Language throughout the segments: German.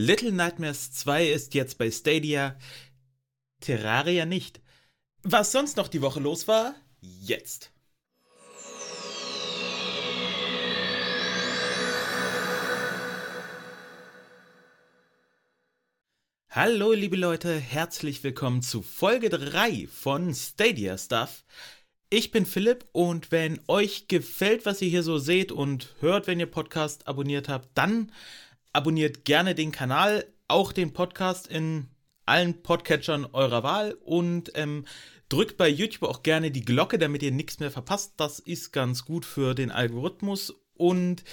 Little Nightmares 2 ist jetzt bei Stadia, Terraria nicht. Was sonst noch die Woche los war? Jetzt. Hallo liebe Leute, herzlich willkommen zu Folge 3 von Stadia Stuff. Ich bin Philipp und wenn euch gefällt, was ihr hier so seht und hört, wenn ihr Podcast abonniert habt, dann abonniert gerne den Kanal, auch den Podcast in allen Podcatchern eurer Wahl und ähm, drückt bei YouTube auch gerne die Glocke, damit ihr nichts mehr verpasst. Das ist ganz gut für den Algorithmus und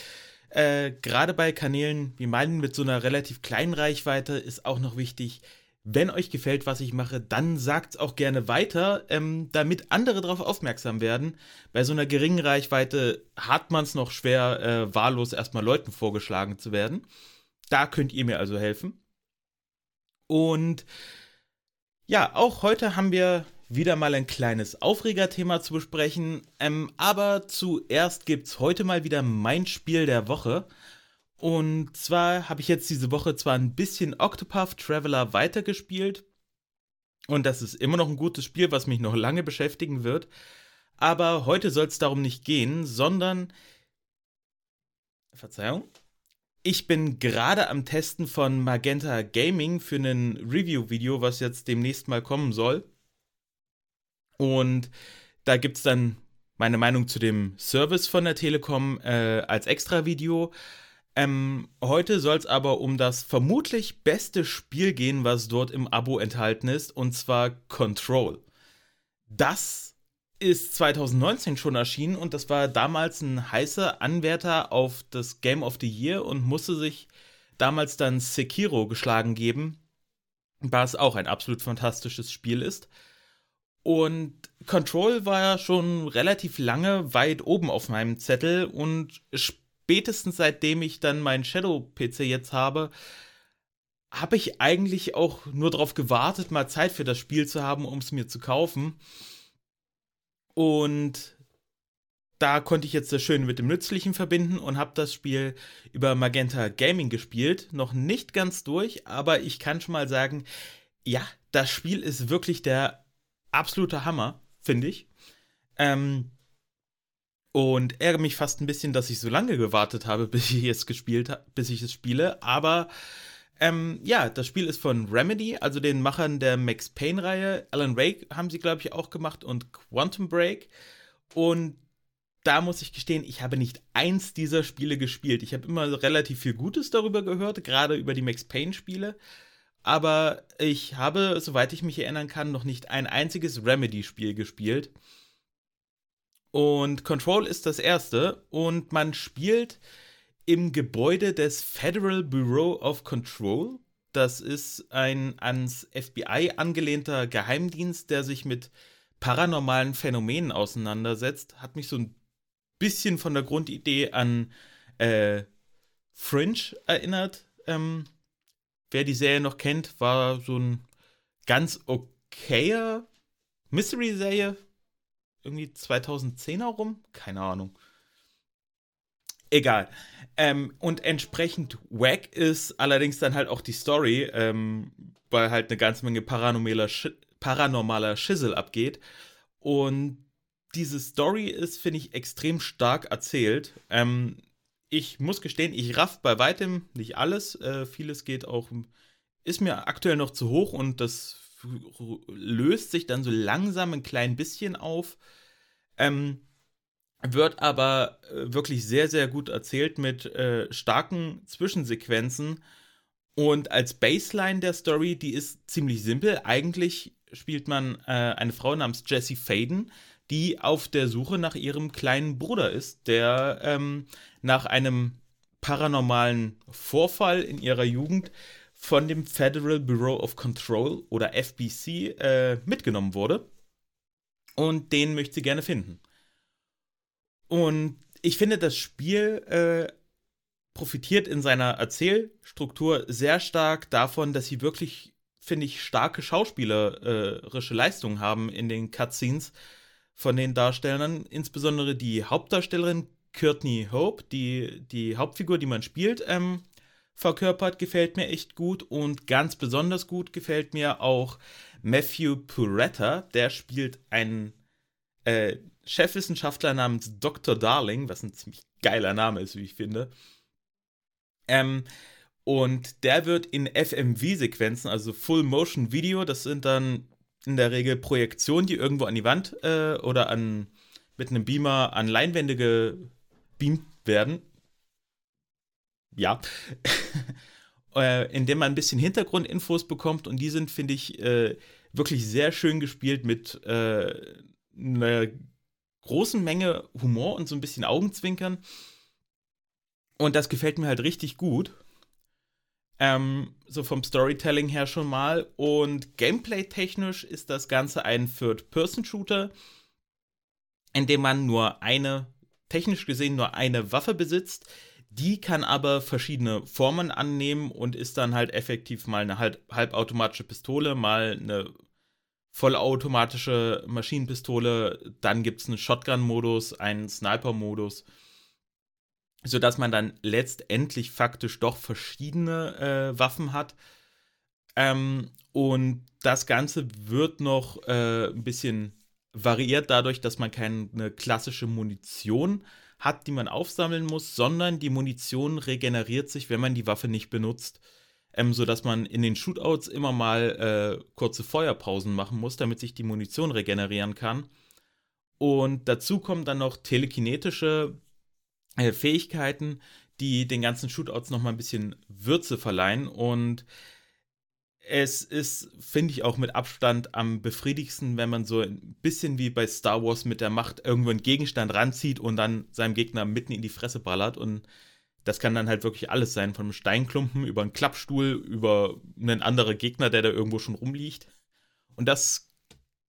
äh, gerade bei Kanälen wie meinen mit so einer relativ kleinen Reichweite ist auch noch wichtig, wenn euch gefällt, was ich mache, dann sagt es auch gerne weiter, ähm, damit andere darauf aufmerksam werden. Bei so einer geringen Reichweite hat man es noch schwer, äh, wahllos erstmal Leuten vorgeschlagen zu werden. Da könnt ihr mir also helfen. Und ja, auch heute haben wir wieder mal ein kleines Aufregerthema zu besprechen. Ähm, aber zuerst gibt es heute mal wieder mein Spiel der Woche. Und zwar habe ich jetzt diese Woche zwar ein bisschen Octopath Traveler weitergespielt. Und das ist immer noch ein gutes Spiel, was mich noch lange beschäftigen wird. Aber heute soll es darum nicht gehen, sondern. Verzeihung. Ich bin gerade am Testen von Magenta Gaming für ein Review-Video, was jetzt demnächst mal kommen soll. Und da gibt es dann meine Meinung zu dem Service von der Telekom äh, als Extra-Video. Ähm, heute soll es aber um das vermutlich beste Spiel gehen, was dort im Abo enthalten ist, und zwar Control. Das ist 2019 schon erschienen und das war damals ein heißer Anwärter auf das Game of the Year und musste sich damals dann Sekiro geschlagen geben, was auch ein absolut fantastisches Spiel ist. Und Control war ja schon relativ lange weit oben auf meinem Zettel und spätestens seitdem ich dann meinen Shadow-PC jetzt habe, habe ich eigentlich auch nur darauf gewartet, mal Zeit für das Spiel zu haben, um es mir zu kaufen. Und da konnte ich jetzt das Schöne mit dem Nützlichen verbinden und habe das Spiel über Magenta Gaming gespielt. Noch nicht ganz durch, aber ich kann schon mal sagen, ja, das Spiel ist wirklich der absolute Hammer, finde ich. Ähm, und ärgere mich fast ein bisschen, dass ich so lange gewartet habe, bis ich es gespielt habe, bis ich es spiele. Aber ähm, ja, das Spiel ist von Remedy, also den Machern der Max Payne-Reihe. Alan Wake haben sie, glaube ich, auch gemacht und Quantum Break. Und da muss ich gestehen, ich habe nicht eins dieser Spiele gespielt. Ich habe immer relativ viel Gutes darüber gehört, gerade über die Max Payne-Spiele. Aber ich habe, soweit ich mich erinnern kann, noch nicht ein einziges Remedy-Spiel gespielt. Und Control ist das erste und man spielt im Gebäude des Federal Bureau of Control. Das ist ein ans FBI angelehnter Geheimdienst, der sich mit paranormalen Phänomenen auseinandersetzt. Hat mich so ein bisschen von der Grundidee an äh, Fringe erinnert. Ähm, wer die Serie noch kennt, war so ein ganz okayer Mystery-Serie irgendwie 2010er rum? Keine Ahnung. Egal. Ähm, und entsprechend wack ist allerdings dann halt auch die Story, ähm, weil halt eine ganze Menge paranormaler, Sch paranormaler Schissel abgeht. Und diese Story ist, finde ich, extrem stark erzählt. Ähm, ich muss gestehen, ich raff bei weitem nicht alles. Äh, vieles geht auch, ist mir aktuell noch zu hoch und das löst sich dann so langsam ein klein bisschen auf. Ähm, wird aber äh, wirklich sehr, sehr gut erzählt mit äh, starken Zwischensequenzen. Und als Baseline der Story, die ist ziemlich simpel. Eigentlich spielt man äh, eine Frau namens Jessie Faden, die auf der Suche nach ihrem kleinen Bruder ist, der ähm, nach einem paranormalen Vorfall in ihrer Jugend von dem Federal Bureau of Control oder FBC äh, mitgenommen wurde. Und den möchte sie gerne finden. Und ich finde, das Spiel äh, profitiert in seiner Erzählstruktur sehr stark davon, dass sie wirklich, finde ich, starke schauspielerische Leistungen haben in den Cutscenes von den Darstellern. Insbesondere die Hauptdarstellerin Courtney Hope, die, die Hauptfigur, die man spielt, ähm, verkörpert, gefällt mir echt gut. Und ganz besonders gut gefällt mir auch Matthew Puretta. Der spielt einen äh, Chefwissenschaftler namens Dr. Darling, was ein ziemlich geiler Name ist, wie ich finde. Ähm, und der wird in FMV-Sequenzen, also Full Motion Video, das sind dann in der Regel Projektionen, die irgendwo an die Wand äh, oder an, mit einem Beamer an Leinwände gebeamt werden. Ja. äh, indem man ein bisschen Hintergrundinfos bekommt und die sind, finde ich, äh, wirklich sehr schön gespielt mit äh, einer großen Menge Humor und so ein bisschen Augenzwinkern. Und das gefällt mir halt richtig gut. Ähm, so vom Storytelling her schon mal. Und gameplay-technisch ist das Ganze ein Third-Person-Shooter, in dem man nur eine, technisch gesehen nur eine Waffe besitzt. Die kann aber verschiedene Formen annehmen und ist dann halt effektiv mal eine halb, halbautomatische Pistole, mal eine vollautomatische Maschinenpistole, dann gibt es einen Shotgun-Modus, einen Sniper-Modus sodass man dann letztendlich faktisch doch verschiedene äh, Waffen hat. Ähm, und das Ganze wird noch äh, ein bisschen variiert dadurch, dass man keine klassische Munition hat, die man aufsammeln muss, sondern die Munition regeneriert sich, wenn man die Waffe nicht benutzt. Ähm, sodass man in den Shootouts immer mal äh, kurze Feuerpausen machen muss, damit sich die Munition regenerieren kann. Und dazu kommen dann noch telekinetische äh, Fähigkeiten, die den ganzen Shootouts nochmal ein bisschen Würze verleihen. Und es ist, finde ich, auch mit Abstand am befriedigendsten, wenn man so ein bisschen wie bei Star Wars mit der Macht irgendwo einen Gegenstand ranzieht und dann seinem Gegner mitten in die Fresse ballert. Und das kann dann halt wirklich alles sein, von einem Steinklumpen über einen Klappstuhl, über einen anderen Gegner, der da irgendwo schon rumliegt. Und das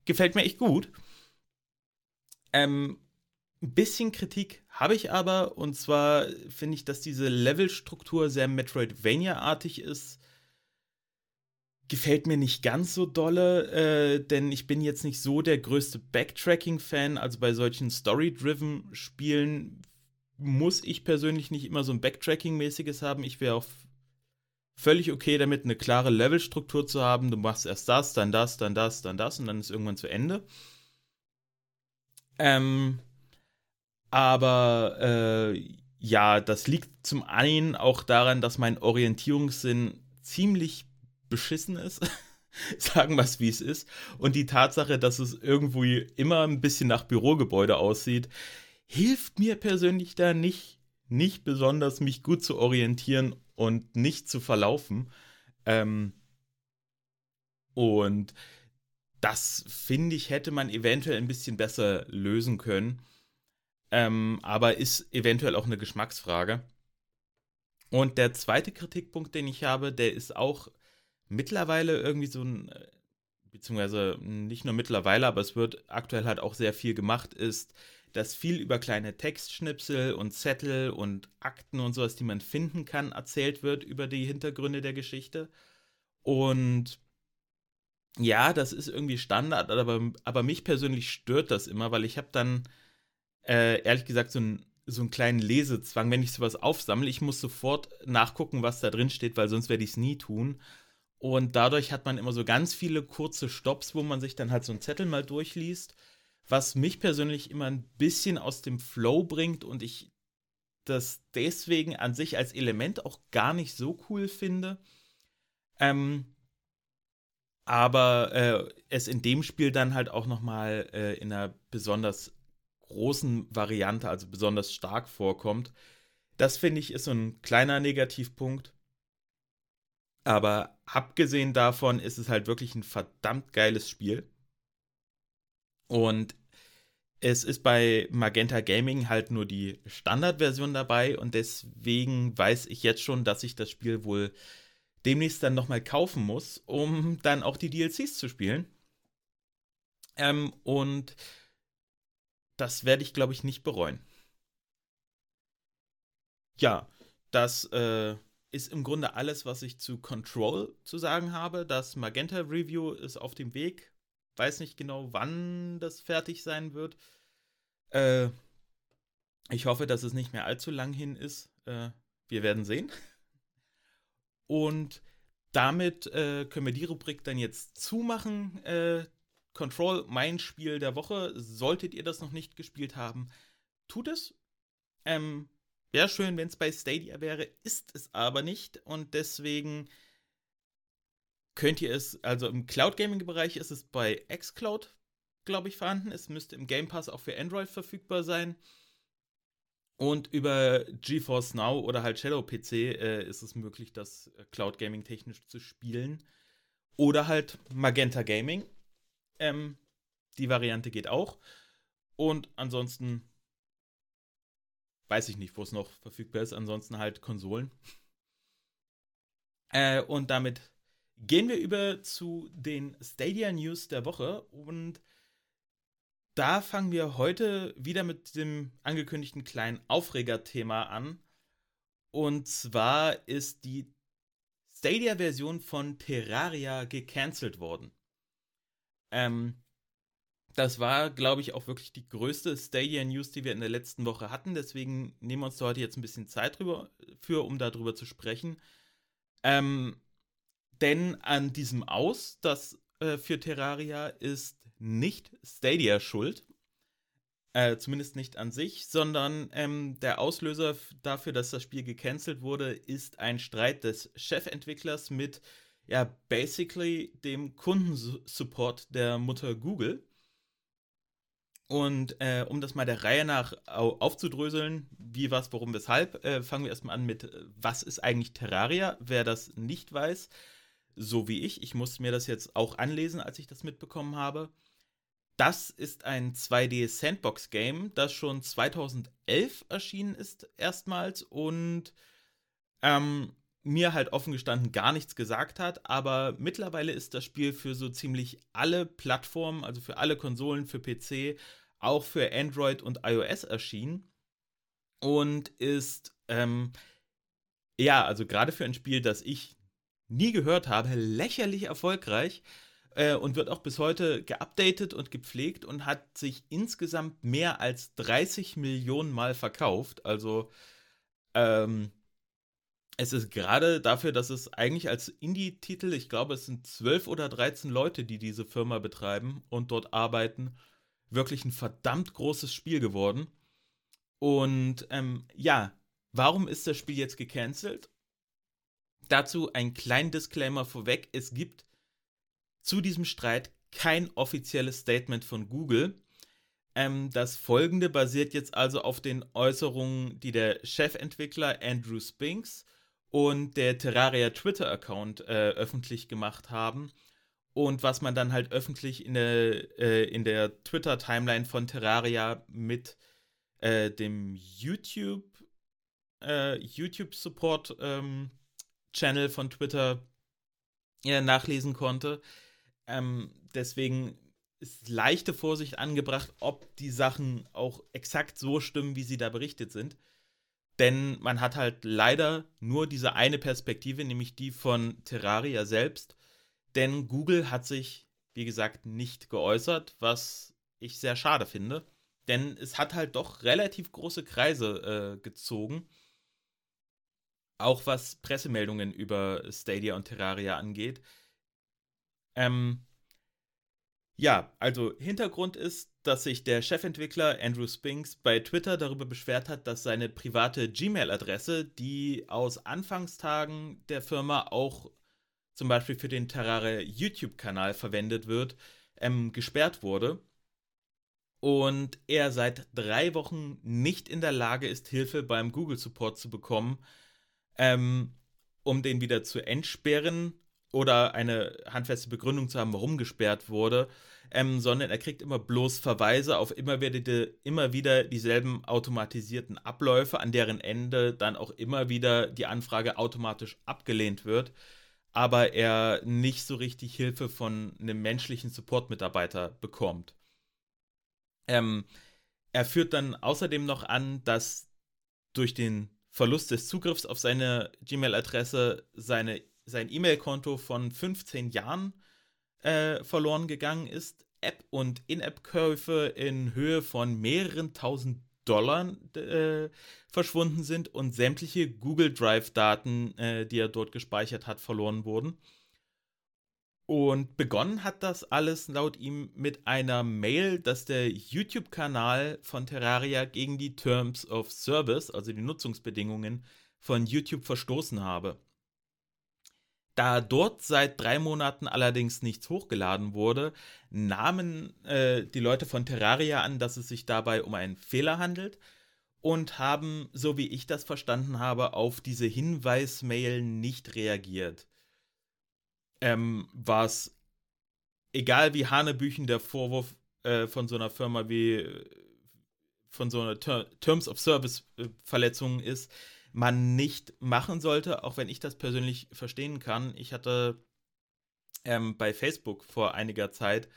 gefällt mir echt gut. Ähm, ein bisschen Kritik habe ich aber, und zwar finde ich, dass diese Levelstruktur sehr Metroidvania-artig ist. Gefällt mir nicht ganz so dolle, äh, denn ich bin jetzt nicht so der größte Backtracking-Fan. Also bei solchen Story-driven Spielen muss ich persönlich nicht immer so ein Backtracking-mäßiges haben. Ich wäre auch völlig okay damit, eine klare Levelstruktur zu haben. Du machst erst das, dann das, dann das, dann das und dann ist irgendwann zu Ende. Ähm, aber äh, ja, das liegt zum einen auch daran, dass mein Orientierungssinn ziemlich beschissen ist. Sagen wir es, wie es ist. Und die Tatsache, dass es irgendwo immer ein bisschen nach Bürogebäude aussieht, hilft mir persönlich da nicht, nicht besonders, mich gut zu orientieren und nicht zu verlaufen. Ähm, und das, finde ich, hätte man eventuell ein bisschen besser lösen können. Ähm, aber ist eventuell auch eine Geschmacksfrage. Und der zweite Kritikpunkt, den ich habe, der ist auch mittlerweile irgendwie so ein, äh, beziehungsweise nicht nur mittlerweile, aber es wird aktuell halt auch sehr viel gemacht, ist, dass viel über kleine Textschnipsel und Zettel und Akten und sowas, die man finden kann, erzählt wird über die Hintergründe der Geschichte. Und ja, das ist irgendwie Standard, aber, aber mich persönlich stört das immer, weil ich habe dann äh, ehrlich gesagt so, ein, so einen kleinen Lesezwang, wenn ich sowas aufsammle. Ich muss sofort nachgucken, was da drin steht, weil sonst werde ich es nie tun. Und dadurch hat man immer so ganz viele kurze Stops, wo man sich dann halt so einen Zettel mal durchliest, was mich persönlich immer ein bisschen aus dem Flow bringt und ich das deswegen an sich als Element auch gar nicht so cool finde. Ähm, aber äh, es in dem Spiel dann halt auch noch mal äh, in einer besonders großen Variante, also besonders stark vorkommt. Das finde ich ist so ein kleiner Negativpunkt. Aber abgesehen davon ist es halt wirklich ein verdammt geiles Spiel. Und es ist bei Magenta Gaming halt nur die Standardversion dabei und deswegen weiß ich jetzt schon, dass ich das Spiel wohl demnächst dann nochmal kaufen muss, um dann auch die DLCs zu spielen. Ähm, und das werde ich, glaube ich, nicht bereuen. Ja, das äh, ist im Grunde alles, was ich zu Control zu sagen habe. Das Magenta Review ist auf dem Weg. Weiß nicht genau, wann das fertig sein wird. Äh, ich hoffe, dass es nicht mehr allzu lang hin ist. Äh, wir werden sehen. Und damit äh, können wir die Rubrik dann jetzt zumachen. Äh, Control, mein Spiel der Woche. Solltet ihr das noch nicht gespielt haben, tut es. Ähm, Wäre schön, wenn es bei Stadia wäre, ist es aber nicht. Und deswegen könnt ihr es, also im Cloud Gaming Bereich ist es bei xCloud, glaube ich, vorhanden. Es müsste im Game Pass auch für Android verfügbar sein. Und über GeForce Now oder halt Shadow PC äh, ist es möglich, das äh, Cloud Gaming technisch zu spielen. Oder halt Magenta Gaming. Ähm, die Variante geht auch. Und ansonsten weiß ich nicht, wo es noch verfügbar ist. Ansonsten halt Konsolen. Äh, und damit gehen wir über zu den Stadia News der Woche. Und da fangen wir heute wieder mit dem angekündigten kleinen Aufreger-Thema an. Und zwar ist die Stadia-Version von Terraria gecancelt worden. Ähm, das war, glaube ich, auch wirklich die größte Stadia-News, die wir in der letzten Woche hatten. Deswegen nehmen wir uns da heute jetzt ein bisschen Zeit drüber, für, um darüber zu sprechen. Ähm, denn an diesem Aus, das äh, für Terraria ist nicht Stadia schuld. Äh, zumindest nicht an sich, sondern ähm, der Auslöser dafür, dass das Spiel gecancelt wurde, ist ein Streit des Chefentwicklers mit, ja, basically dem Kundensupport der Mutter Google. Und äh, um das mal der Reihe nach aufzudröseln, wie, was, warum, weshalb, äh, fangen wir erstmal an mit, äh, was ist eigentlich Terraria? Wer das nicht weiß, so wie ich, ich musste mir das jetzt auch anlesen, als ich das mitbekommen habe. Das ist ein 2D-Sandbox-Game, das schon 2011 erschienen ist, erstmals und ähm, mir halt offen gestanden gar nichts gesagt hat. Aber mittlerweile ist das Spiel für so ziemlich alle Plattformen, also für alle Konsolen, für PC, auch für Android und iOS erschienen und ist, ähm, ja, also gerade für ein Spiel, das ich nie gehört habe, lächerlich erfolgreich äh, und wird auch bis heute geupdatet und gepflegt und hat sich insgesamt mehr als 30 Millionen Mal verkauft. Also ähm, es ist gerade dafür, dass es eigentlich als Indie-Titel, ich glaube, es sind 12 oder 13 Leute, die diese Firma betreiben und dort arbeiten, wirklich ein verdammt großes Spiel geworden. Und ähm, ja, warum ist das Spiel jetzt gecancelt? Dazu ein kleinen Disclaimer vorweg. Es gibt zu diesem Streit kein offizielles Statement von Google. Ähm, das folgende basiert jetzt also auf den Äußerungen, die der Chefentwickler Andrew Spinks und der Terraria Twitter-Account äh, öffentlich gemacht haben. Und was man dann halt öffentlich in der, äh, der Twitter-Timeline von Terraria mit äh, dem YouTube, äh, YouTube-Support ähm, Channel von Twitter äh, nachlesen konnte. Ähm, deswegen ist leichte Vorsicht angebracht, ob die Sachen auch exakt so stimmen, wie sie da berichtet sind. Denn man hat halt leider nur diese eine Perspektive, nämlich die von Terraria selbst. Denn Google hat sich, wie gesagt, nicht geäußert, was ich sehr schade finde. Denn es hat halt doch relativ große Kreise äh, gezogen. Auch was Pressemeldungen über Stadia und Terraria angeht. Ähm, ja, also Hintergrund ist, dass sich der Chefentwickler Andrew Spinks bei Twitter darüber beschwert hat, dass seine private Gmail-Adresse, die aus Anfangstagen der Firma auch zum Beispiel für den Terraria YouTube-Kanal verwendet wird, ähm, gesperrt wurde. Und er seit drei Wochen nicht in der Lage ist, Hilfe beim Google Support zu bekommen, ähm, um den wieder zu entsperren oder eine handfeste Begründung zu haben, warum gesperrt wurde, ähm, sondern er kriegt immer bloß Verweise auf immer wieder, immer wieder dieselben automatisierten Abläufe, an deren Ende dann auch immer wieder die Anfrage automatisch abgelehnt wird, aber er nicht so richtig Hilfe von einem menschlichen Support-Mitarbeiter bekommt. Ähm, er führt dann außerdem noch an, dass durch den Verlust des Zugriffs auf seine Gmail-Adresse seine, sein E-Mail-Konto von 15 Jahren äh, verloren gegangen ist. App- und In-App-Käufe in Höhe von mehreren tausend Dollar äh, verschwunden sind und sämtliche Google Drive-Daten, äh, die er dort gespeichert hat, verloren wurden. Und begonnen hat das alles laut ihm mit einer Mail, dass der YouTube-Kanal von Terraria gegen die Terms of Service, also die Nutzungsbedingungen von YouTube verstoßen habe. Da dort seit drei Monaten allerdings nichts hochgeladen wurde, nahmen äh, die Leute von Terraria an, dass es sich dabei um einen Fehler handelt und haben, so wie ich das verstanden habe, auf diese Hinweismail nicht reagiert ähm, was, egal wie Hanebüchen der Vorwurf äh, von so einer Firma wie von so einer Ter Terms of Service äh, Verletzung ist, man nicht machen sollte, auch wenn ich das persönlich verstehen kann. Ich hatte ähm, bei Facebook vor einiger Zeit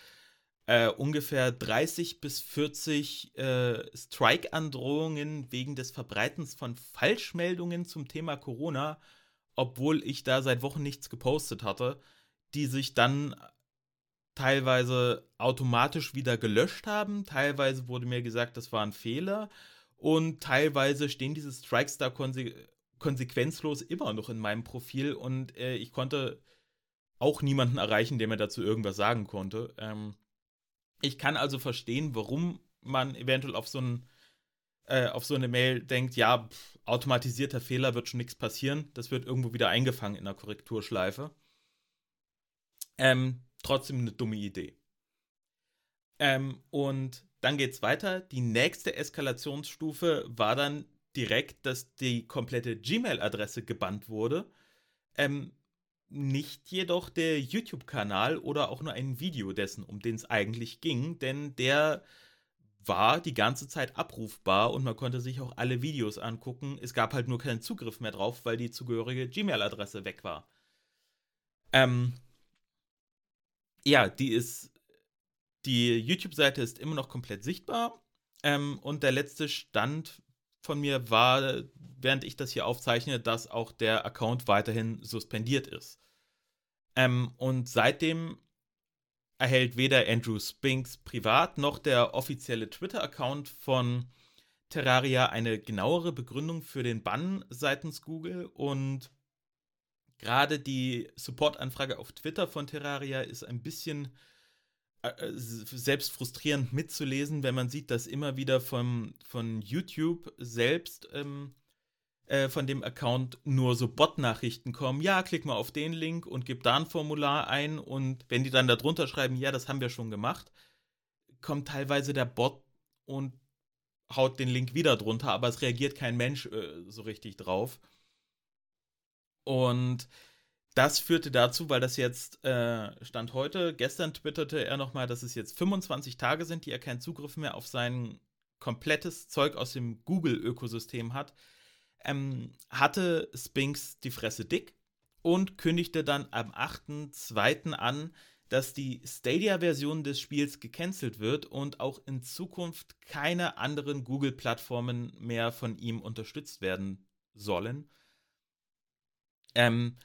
äh, ungefähr 30 bis 40 äh, Strike-Androhungen wegen des Verbreitens von Falschmeldungen zum Thema Corona obwohl ich da seit Wochen nichts gepostet hatte, die sich dann teilweise automatisch wieder gelöscht haben. Teilweise wurde mir gesagt, das war ein Fehler. Und teilweise stehen diese Strikes da konse konsequenzlos immer noch in meinem Profil und äh, ich konnte auch niemanden erreichen, der mir dazu irgendwas sagen konnte. Ähm, ich kann also verstehen, warum man eventuell auf so ein äh, auf so eine Mail denkt, ja, pff, automatisierter Fehler wird schon nichts passieren, das wird irgendwo wieder eingefangen in der Korrekturschleife. Ähm, trotzdem eine dumme Idee. Ähm, und dann geht's weiter. Die nächste Eskalationsstufe war dann direkt, dass die komplette Gmail-Adresse gebannt wurde. Ähm, nicht jedoch der YouTube-Kanal oder auch nur ein Video dessen, um den es eigentlich ging, denn der war die ganze Zeit abrufbar und man konnte sich auch alle Videos angucken. Es gab halt nur keinen Zugriff mehr drauf, weil die zugehörige Gmail-Adresse weg war. Ähm, ja, die ist. Die YouTube-Seite ist immer noch komplett sichtbar. Ähm, und der letzte Stand von mir war, während ich das hier aufzeichne, dass auch der Account weiterhin suspendiert ist. Ähm, und seitdem erhält weder Andrew Spinks privat noch der offizielle Twitter-Account von Terraria eine genauere Begründung für den Bann seitens Google. Und gerade die Support-Anfrage auf Twitter von Terraria ist ein bisschen äh, äh selbst frustrierend mitzulesen, wenn man sieht, dass immer wieder vom, von YouTube selbst ähm, äh, von dem Account nur so Bot-Nachrichten kommen. Ja, klick mal auf den Link und gib da ein Formular ein. Und wenn die dann da drunter schreiben, ja, das haben wir schon gemacht, kommt teilweise der Bot und haut den Link wieder drunter, aber es reagiert kein Mensch äh, so richtig drauf. Und das führte dazu, weil das jetzt äh, stand heute, gestern twitterte er nochmal, dass es jetzt 25 Tage sind, die er keinen Zugriff mehr auf sein komplettes Zeug aus dem Google-Ökosystem hat ähm, hatte Spinks die Fresse dick und kündigte dann am 8.2. an, dass die Stadia-Version des Spiels gecancelt wird und auch in Zukunft keine anderen Google-Plattformen mehr von ihm unterstützt werden sollen. Ähm,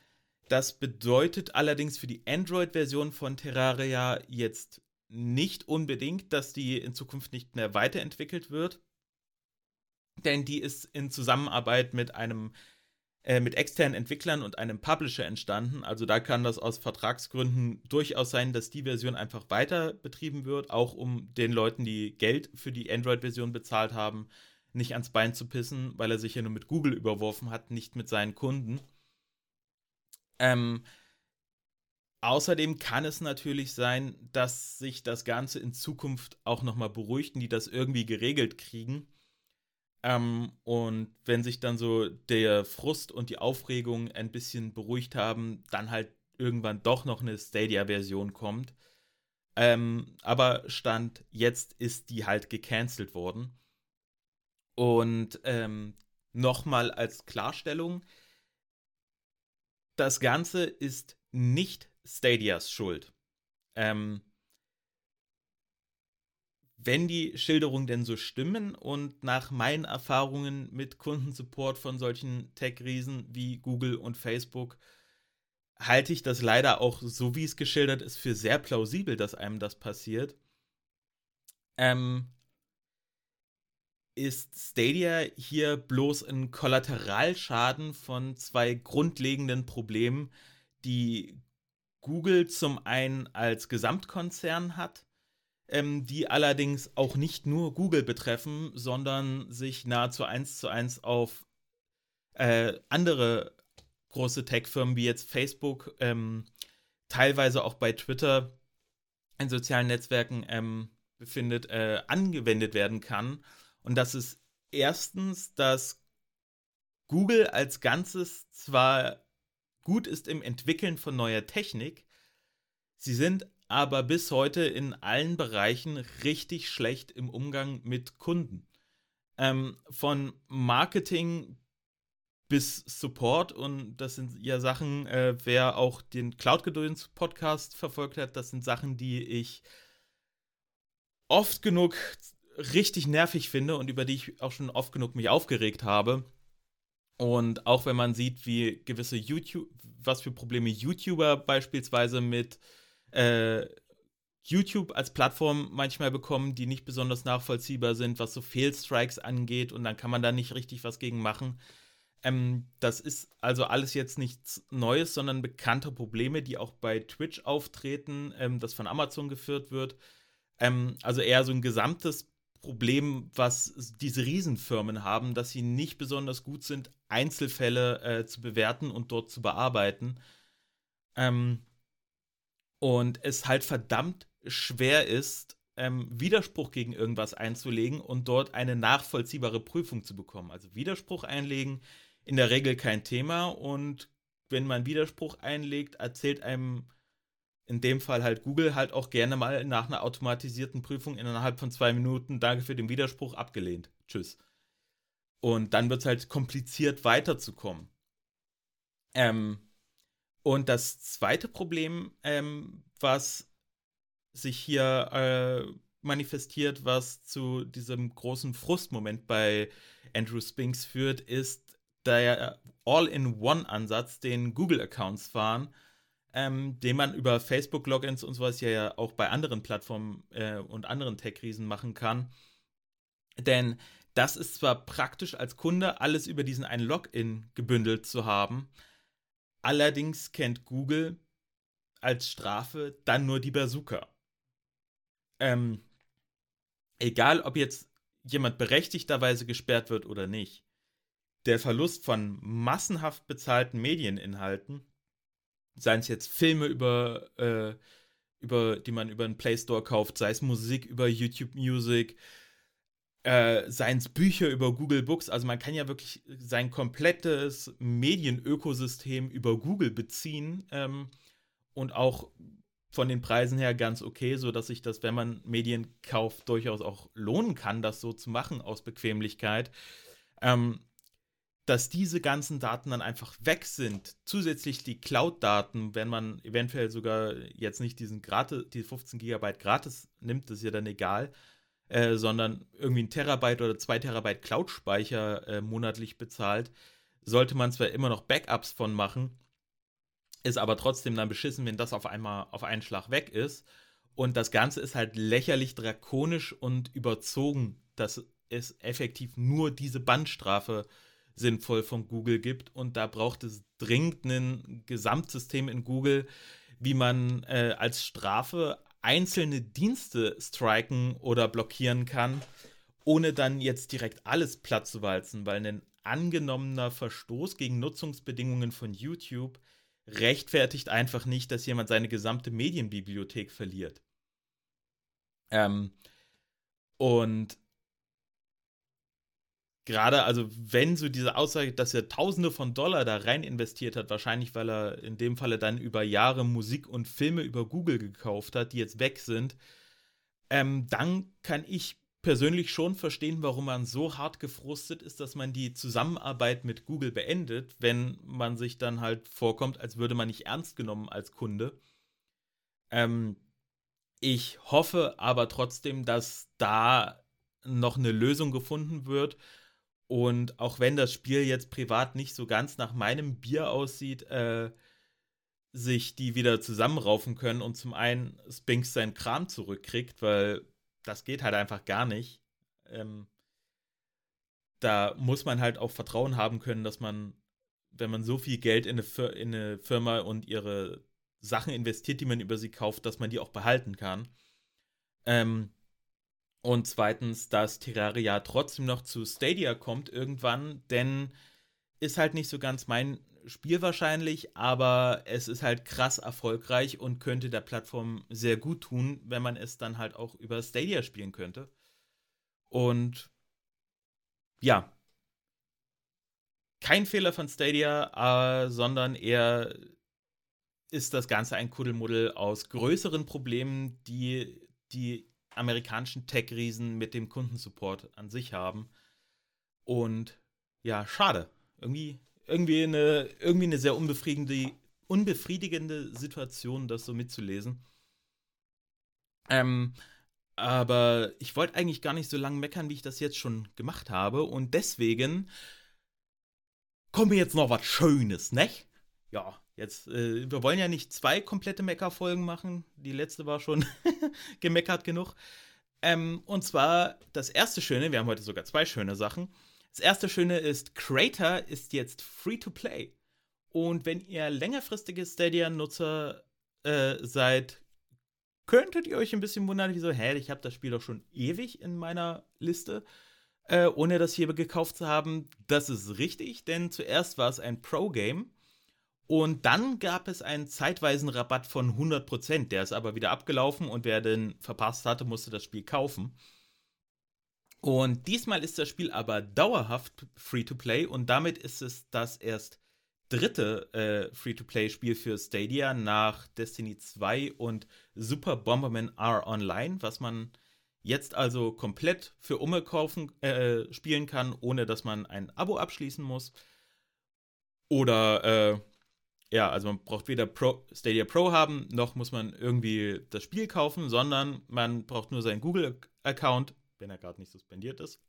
das bedeutet allerdings für die Android-Version von Terraria jetzt nicht unbedingt, dass die in Zukunft nicht mehr weiterentwickelt wird denn die ist in Zusammenarbeit mit einem äh, mit externen Entwicklern und einem Publisher entstanden. Also da kann das aus Vertragsgründen durchaus sein, dass die Version einfach weiter betrieben wird, auch um den Leuten, die Geld für die Android-Version bezahlt haben, nicht ans Bein zu pissen, weil er sich ja nur mit Google überworfen hat, nicht mit seinen Kunden. Ähm, außerdem kann es natürlich sein, dass sich das Ganze in Zukunft auch nochmal beruhigt und die das irgendwie geregelt kriegen ähm, und wenn sich dann so der Frust und die Aufregung ein bisschen beruhigt haben, dann halt irgendwann doch noch eine Stadia-Version kommt. Ähm, aber Stand jetzt ist die halt gecancelt worden. Und ähm, nochmal als Klarstellung, das Ganze ist nicht Stadias Schuld. Ähm, wenn die Schilderungen denn so stimmen und nach meinen Erfahrungen mit Kundensupport von solchen Tech-Riesen wie Google und Facebook, halte ich das leider auch, so wie es geschildert ist, für sehr plausibel, dass einem das passiert. Ähm, ist Stadia hier bloß ein Kollateralschaden von zwei grundlegenden Problemen, die Google zum einen als Gesamtkonzern hat, ähm, die allerdings auch nicht nur Google betreffen, sondern sich nahezu eins zu eins auf äh, andere große Tech-Firmen wie jetzt Facebook, ähm, teilweise auch bei Twitter in sozialen Netzwerken ähm, befindet, äh, angewendet werden kann. Und das ist erstens, dass Google als Ganzes zwar gut ist im Entwickeln von neuer Technik, sie sind aber bis heute in allen Bereichen richtig schlecht im Umgang mit Kunden. Ähm, von Marketing bis Support und das sind ja Sachen, äh, wer auch den Cloud-Gedöns-Podcast verfolgt hat, das sind Sachen, die ich oft genug richtig nervig finde und über die ich auch schon oft genug mich aufgeregt habe. Und auch wenn man sieht, wie gewisse YouTube, was für Probleme YouTuber beispielsweise mit äh, YouTube als Plattform manchmal bekommen, die nicht besonders nachvollziehbar sind, was so Fail-Strikes angeht und dann kann man da nicht richtig was gegen machen. Ähm, das ist also alles jetzt nichts Neues, sondern bekannte Probleme, die auch bei Twitch auftreten, ähm, das von Amazon geführt wird. Ähm, also eher so ein gesamtes Problem, was diese Riesenfirmen haben, dass sie nicht besonders gut sind, Einzelfälle äh, zu bewerten und dort zu bearbeiten. Ähm, und es halt verdammt schwer ist, ähm, Widerspruch gegen irgendwas einzulegen und dort eine nachvollziehbare Prüfung zu bekommen. Also Widerspruch einlegen, in der Regel kein Thema und wenn man Widerspruch einlegt, erzählt einem in dem Fall halt Google halt auch gerne mal nach einer automatisierten Prüfung innerhalb von zwei Minuten, danke für den Widerspruch, abgelehnt. Tschüss. Und dann wird es halt kompliziert weiterzukommen. Ähm, und das zweite Problem, ähm, was sich hier äh, manifestiert, was zu diesem großen Frustmoment bei Andrew Spinks führt, ist der All-in-One-Ansatz, den Google-Accounts fahren ähm, den man über Facebook-Logins und sowas ja auch bei anderen Plattformen äh, und anderen Tech-Riesen machen kann. Denn das ist zwar praktisch als Kunde, alles über diesen einen Login gebündelt zu haben, allerdings kennt Google als Strafe dann nur die Bazooka. Ähm, egal, ob jetzt jemand berechtigterweise gesperrt wird oder nicht, der Verlust von massenhaft bezahlten Medieninhalten seien es jetzt Filme über, äh, über, die man über den Play Store kauft, sei es Musik über YouTube Music, äh, seien es Bücher über Google Books. Also man kann ja wirklich sein komplettes Medienökosystem über Google beziehen ähm, und auch von den Preisen her ganz okay, sodass sich das, wenn man Medien kauft, durchaus auch lohnen kann, das so zu machen aus Bequemlichkeit. Ähm, dass diese ganzen Daten dann einfach weg sind. Zusätzlich die Cloud-Daten, wenn man eventuell sogar jetzt nicht diesen gratis, die 15 Gigabyte gratis nimmt, ist ja dann egal, äh, sondern irgendwie ein Terabyte oder zwei Terabyte Cloud-Speicher äh, monatlich bezahlt, sollte man zwar immer noch Backups von machen, ist aber trotzdem dann beschissen, wenn das auf einmal auf einen Schlag weg ist. Und das Ganze ist halt lächerlich drakonisch und überzogen, dass es effektiv nur diese Bandstrafe sinnvoll von Google gibt. Und da braucht es dringend ein Gesamtsystem in Google, wie man äh, als Strafe einzelne Dienste striken oder blockieren kann, ohne dann jetzt direkt alles platt zu walzen, weil ein angenommener Verstoß gegen Nutzungsbedingungen von YouTube rechtfertigt einfach nicht, dass jemand seine gesamte Medienbibliothek verliert. Ähm, und gerade, also wenn so diese Aussage, dass er Tausende von Dollar da rein investiert hat, wahrscheinlich weil er in dem Falle dann über Jahre Musik und Filme über Google gekauft hat, die jetzt weg sind, ähm, dann kann ich persönlich schon verstehen, warum man so hart gefrustet ist, dass man die Zusammenarbeit mit Google beendet, wenn man sich dann halt vorkommt, als würde man nicht ernst genommen als Kunde. Ähm, ich hoffe aber trotzdem, dass da noch eine Lösung gefunden wird und auch wenn das Spiel jetzt privat nicht so ganz nach meinem Bier aussieht, äh, sich die wieder zusammenraufen können und zum einen Spinks seinen Kram zurückkriegt, weil das geht halt einfach gar nicht. Ähm, da muss man halt auch Vertrauen haben können, dass man, wenn man so viel Geld in eine, in eine Firma und ihre Sachen investiert, die man über sie kauft, dass man die auch behalten kann. Ähm, und zweitens, dass Terraria trotzdem noch zu Stadia kommt irgendwann, denn ist halt nicht so ganz mein Spiel wahrscheinlich, aber es ist halt krass erfolgreich und könnte der Plattform sehr gut tun, wenn man es dann halt auch über Stadia spielen könnte. Und ja, kein Fehler von Stadia, äh, sondern eher ist das Ganze ein Kuddelmuddel aus größeren Problemen, die die amerikanischen Tech-Riesen mit dem Kundensupport an sich haben. Und ja, schade. Irgendwie, irgendwie, eine, irgendwie eine sehr unbefriedigende, unbefriedigende Situation, das so mitzulesen. Ähm, aber ich wollte eigentlich gar nicht so lange meckern, wie ich das jetzt schon gemacht habe. Und deswegen kommt mir jetzt noch was Schönes, ne? Ja, jetzt, äh, wir wollen ja nicht zwei komplette Meckerfolgen machen. Die letzte war schon gemeckert genug. Ähm, und zwar das erste Schöne, wir haben heute sogar zwei schöne Sachen. Das erste Schöne ist, Crater ist jetzt free to play. Und wenn ihr längerfristige Stadia-Nutzer äh, seid, könntet ihr euch ein bisschen wundern, wieso, hä, ich habe das Spiel doch schon ewig in meiner Liste, äh, ohne das hier gekauft zu haben. Das ist richtig, denn zuerst war es ein Pro-Game und dann gab es einen zeitweisen Rabatt von 100%. Der ist aber wieder abgelaufen und wer den verpasst hatte, musste das Spiel kaufen. Und diesmal ist das Spiel aber dauerhaft Free-to-Play und damit ist es das erst dritte äh, Free-to-Play-Spiel für Stadia nach Destiny 2 und Super Bomberman R Online, was man jetzt also komplett für Umme kaufen, äh, spielen kann, ohne dass man ein Abo abschließen muss. Oder, äh, ja, also man braucht weder Pro, Stadia Pro haben, noch muss man irgendwie das Spiel kaufen, sondern man braucht nur seinen Google-Account, wenn er gerade nicht suspendiert ist,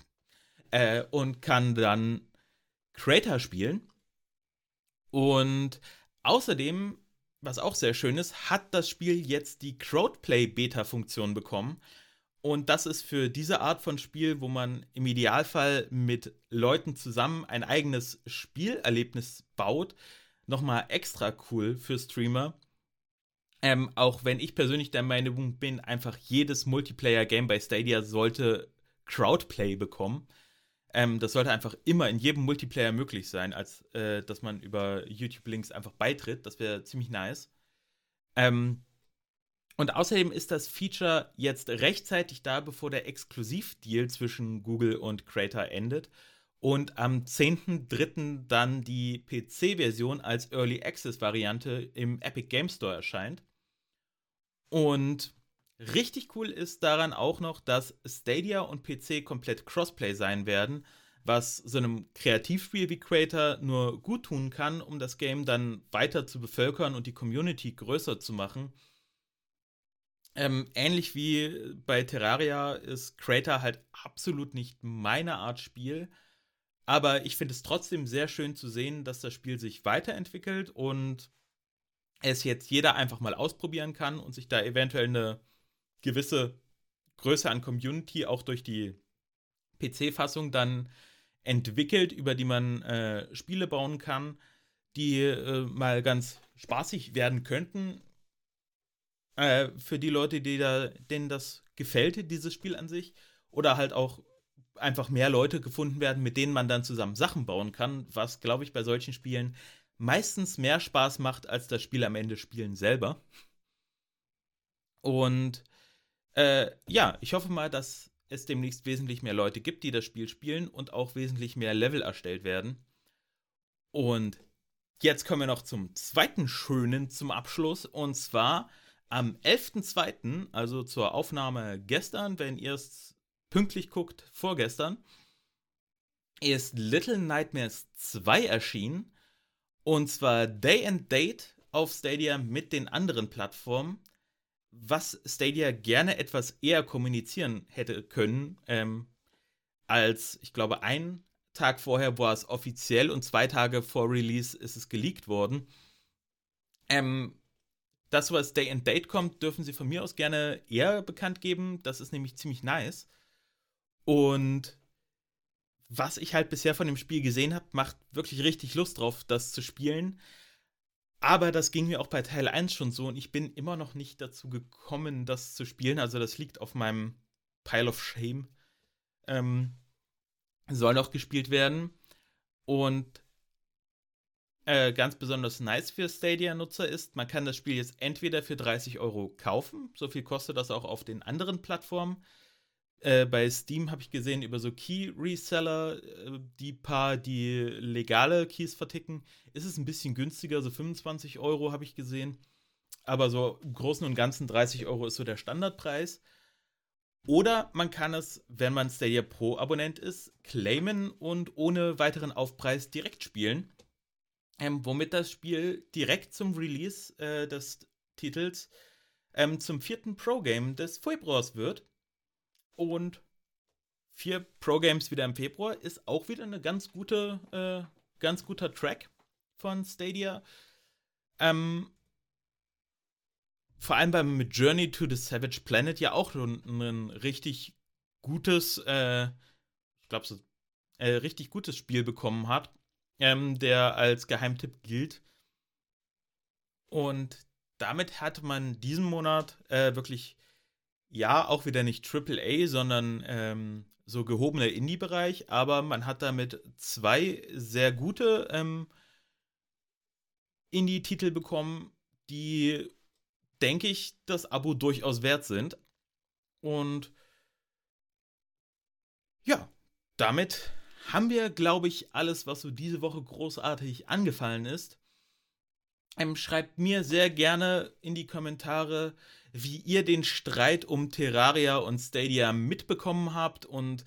äh, und kann dann Creator spielen und außerdem, was auch sehr schön ist, hat das Spiel jetzt die Crowdplay-Beta-Funktion bekommen. Und das ist für diese Art von Spiel, wo man im Idealfall mit Leuten zusammen ein eigenes Spielerlebnis baut, nochmal extra cool für Streamer. Ähm, auch wenn ich persönlich der Meinung bin, einfach jedes Multiplayer-Game bei Stadia sollte Crowdplay bekommen. Ähm, das sollte einfach immer in jedem Multiplayer möglich sein, als äh, dass man über YouTube-Links einfach beitritt. Das wäre ziemlich nice. Ähm, und außerdem ist das Feature jetzt rechtzeitig da, bevor der Exklusivdeal zwischen Google und Creator endet. Und am 10.03. dann die PC-Version als Early Access-Variante im Epic Game Store erscheint. Und Richtig cool ist daran auch noch, dass Stadia und PC komplett Crossplay sein werden, was so einem Kreativspiel wie Creator nur gut tun kann, um das Game dann weiter zu bevölkern und die Community größer zu machen. Ähm, ähnlich wie bei Terraria ist Creator halt absolut nicht meine Art Spiel, aber ich finde es trotzdem sehr schön zu sehen, dass das Spiel sich weiterentwickelt und es jetzt jeder einfach mal ausprobieren kann und sich da eventuell eine gewisse Größe an Community auch durch die PC-Fassung dann entwickelt, über die man äh, Spiele bauen kann, die äh, mal ganz spaßig werden könnten. Äh, für die Leute, die da, denen das gefällt, dieses Spiel an sich. Oder halt auch einfach mehr Leute gefunden werden, mit denen man dann zusammen Sachen bauen kann, was, glaube ich, bei solchen Spielen meistens mehr Spaß macht, als das Spiel am Ende spielen selber. Und äh, ja, ich hoffe mal, dass es demnächst wesentlich mehr Leute gibt, die das Spiel spielen und auch wesentlich mehr Level erstellt werden. Und jetzt kommen wir noch zum zweiten Schönen zum Abschluss. Und zwar am 11.02., also zur Aufnahme gestern, wenn ihr es pünktlich guckt, vorgestern, ist Little Nightmares 2 erschienen. Und zwar Day and Date auf Stadia mit den anderen Plattformen was Stadia gerne etwas eher kommunizieren hätte können, ähm, als ich glaube, ein Tag vorher war es offiziell und zwei Tage vor Release ist es geleakt worden. Ähm, dass sowas Day and Date kommt, dürfen sie von mir aus gerne eher bekannt geben. Das ist nämlich ziemlich nice. Und was ich halt bisher von dem Spiel gesehen habe, macht wirklich richtig Lust drauf, das zu spielen. Aber das ging mir auch bei Teil 1 schon so und ich bin immer noch nicht dazu gekommen, das zu spielen. Also das liegt auf meinem Pile of Shame. Ähm, soll noch gespielt werden. Und äh, ganz besonders nice für Stadia-Nutzer ist, man kann das Spiel jetzt entweder für 30 Euro kaufen, so viel kostet das auch auf den anderen Plattformen. Äh, bei Steam habe ich gesehen, über so Key-Reseller, äh, die paar, die legale Keys verticken, ist es ein bisschen günstiger, so 25 Euro habe ich gesehen. Aber so im Großen und Ganzen 30 Euro ist so der Standardpreis. Oder man kann es, wenn man Stadia Pro-Abonnent ist, claimen und ohne weiteren Aufpreis direkt spielen ähm, womit das Spiel direkt zum Release äh, des Titels ähm, zum vierten Pro-Game des Februars wird. Und vier Pro-Games wieder im Februar ist auch wieder eine ganz gute, äh, ganz guter Track von Stadia. Ähm, vor allem beim Journey to the Savage Planet ja auch ein, ein richtig gutes, äh, ich glaube, so, äh, richtig gutes Spiel bekommen hat ähm, der als Geheimtipp gilt. Und damit hat man diesen Monat äh, wirklich, ja, auch wieder nicht AAA, sondern ähm, so gehobener Indie-Bereich, aber man hat damit zwei sehr gute ähm, Indie-Titel bekommen, die, denke ich, das Abo durchaus wert sind. Und ja, damit haben wir, glaube ich, alles, was so diese Woche großartig angefallen ist. Ähm, schreibt mir sehr gerne in die Kommentare, wie ihr den Streit um Terraria und Stadia mitbekommen habt und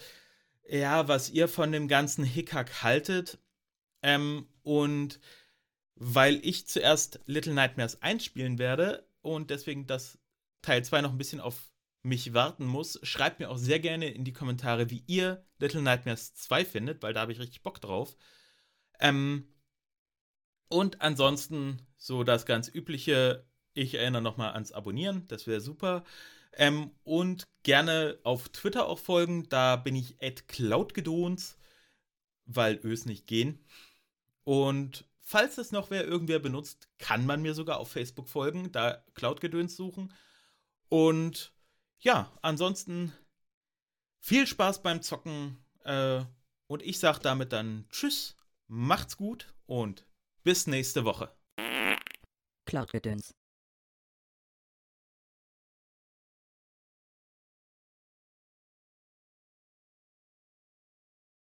ja, was ihr von dem ganzen Hickhack haltet. Ähm, und weil ich zuerst Little Nightmares einspielen werde und deswegen das Teil 2 noch ein bisschen auf mich warten muss, schreibt mir auch sehr gerne in die Kommentare, wie ihr Little Nightmares 2 findet, weil da habe ich richtig Bock drauf. Ähm, und ansonsten so das ganz übliche, ich erinnere nochmal ans Abonnieren, das wäre super. Ähm, und gerne auf Twitter auch folgen, da bin ich cloudgedons, weil Ös nicht gehen. Und falls es noch wer irgendwer benutzt, kann man mir sogar auf Facebook folgen, da Cloudgedöns suchen. Und ja, ansonsten viel Spaß beim Zocken. Äh, und ich sage damit dann Tschüss, macht's gut und bis nächste Woche. Cloudgedöns.